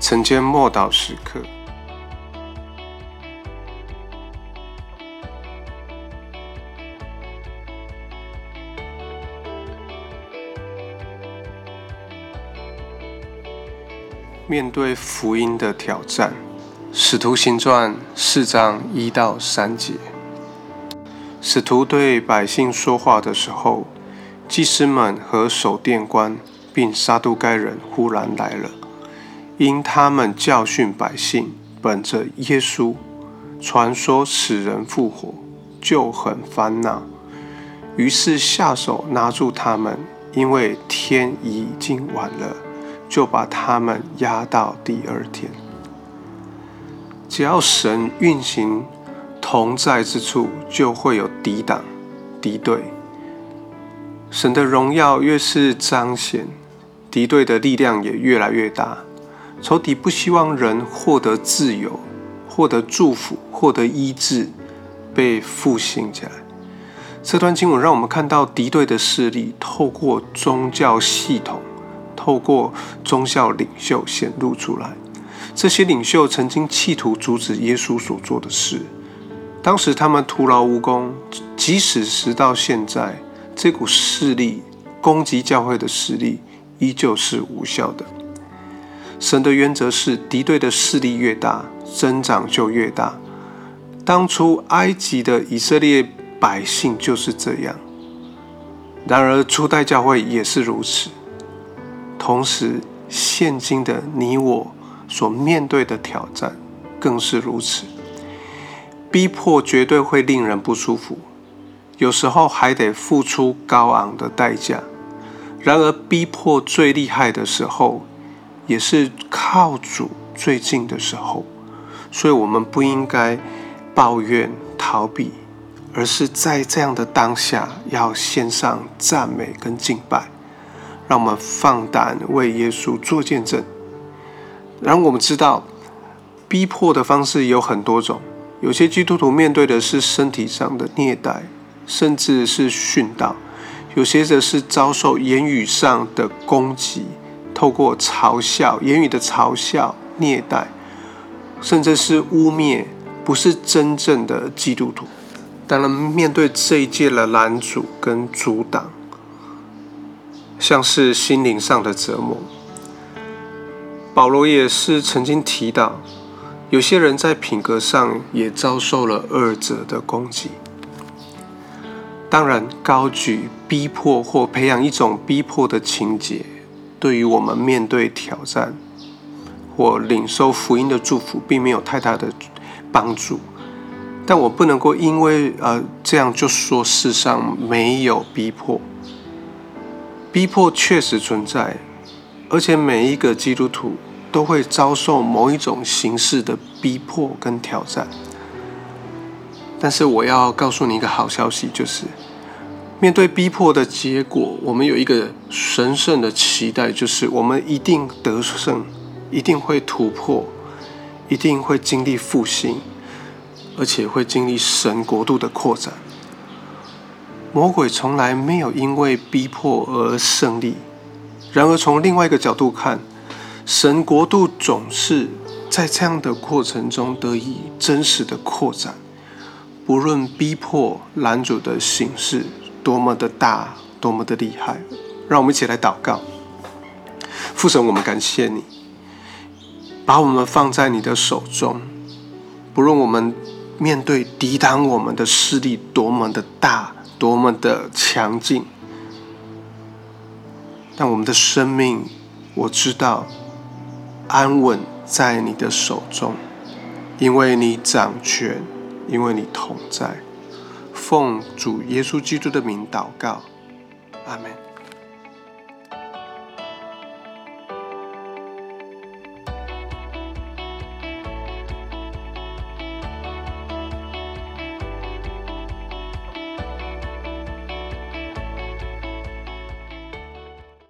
晨间默祷时刻。面对福音的挑战，《使徒行传》四章一到三节，使徒对百姓说话的时候，祭司们和守殿官并撒都该人忽然来了，因他们教训百姓，本着耶稣传说使人复活，就很烦恼，于是下手拿住他们，因为天已经晚了。就把他们压到第二天。只要神运行同在之处，就会有抵挡、敌对。神的荣耀越是彰显，敌对的力量也越来越大。仇敌不希望人获得自由、获得祝福、获得医治，被复兴起来。这段经文让我们看到敌对的势力透过宗教系统。透过宗教领袖显露出来，这些领袖曾经企图阻止耶稣所做的事。当时他们徒劳无功，即使直到现在，这股势力攻击教会的势力依旧是无效的。神的原则是，敌对的势力越大，增长就越大。当初埃及的以色列百姓就是这样，然而初代教会也是如此。同时，现今的你我所面对的挑战更是如此。逼迫绝对会令人不舒服，有时候还得付出高昂的代价。然而，逼迫最厉害的时候，也是靠主最近的时候。所以，我们不应该抱怨逃避，而是在这样的当下，要献上赞美跟敬拜。让我们放胆为耶稣做见证。然后我们知道，逼迫的方式有很多种。有些基督徒面对的是身体上的虐待，甚至是殉道；有些则是遭受言语上的攻击，透过嘲笑、言语的嘲笑、虐待，甚至是污蔑，不是真正的基督徒。当然，面对这一届的拦阻跟阻挡。像是心灵上的折磨。保罗也是曾经提到，有些人在品格上也遭受了二者的攻击。当然，高举逼迫或培养一种逼迫的情节，对于我们面对挑战或领受福音的祝福，并没有太大的帮助。但我不能够因为呃这样就说世上没有逼迫。逼迫确实存在，而且每一个基督徒都会遭受某一种形式的逼迫跟挑战。但是我要告诉你一个好消息，就是面对逼迫的结果，我们有一个神圣的期待，就是我们一定得胜，一定会突破，一定会经历复兴，而且会经历神国度的扩展。魔鬼从来没有因为逼迫而胜利。然而，从另外一个角度看，神国度总是在这样的过程中得以真实的扩展。不论逼迫拦阻的形式多么的大，多么的厉害，让我们一起来祷告。父神，我们感谢你，把我们放在你的手中。不论我们面对抵挡我们的势力多么的大。多么的强劲！但我们的生命，我知道安稳在你的手中，因为你掌权，因为你同在。奉主耶稣基督的名祷告，阿门。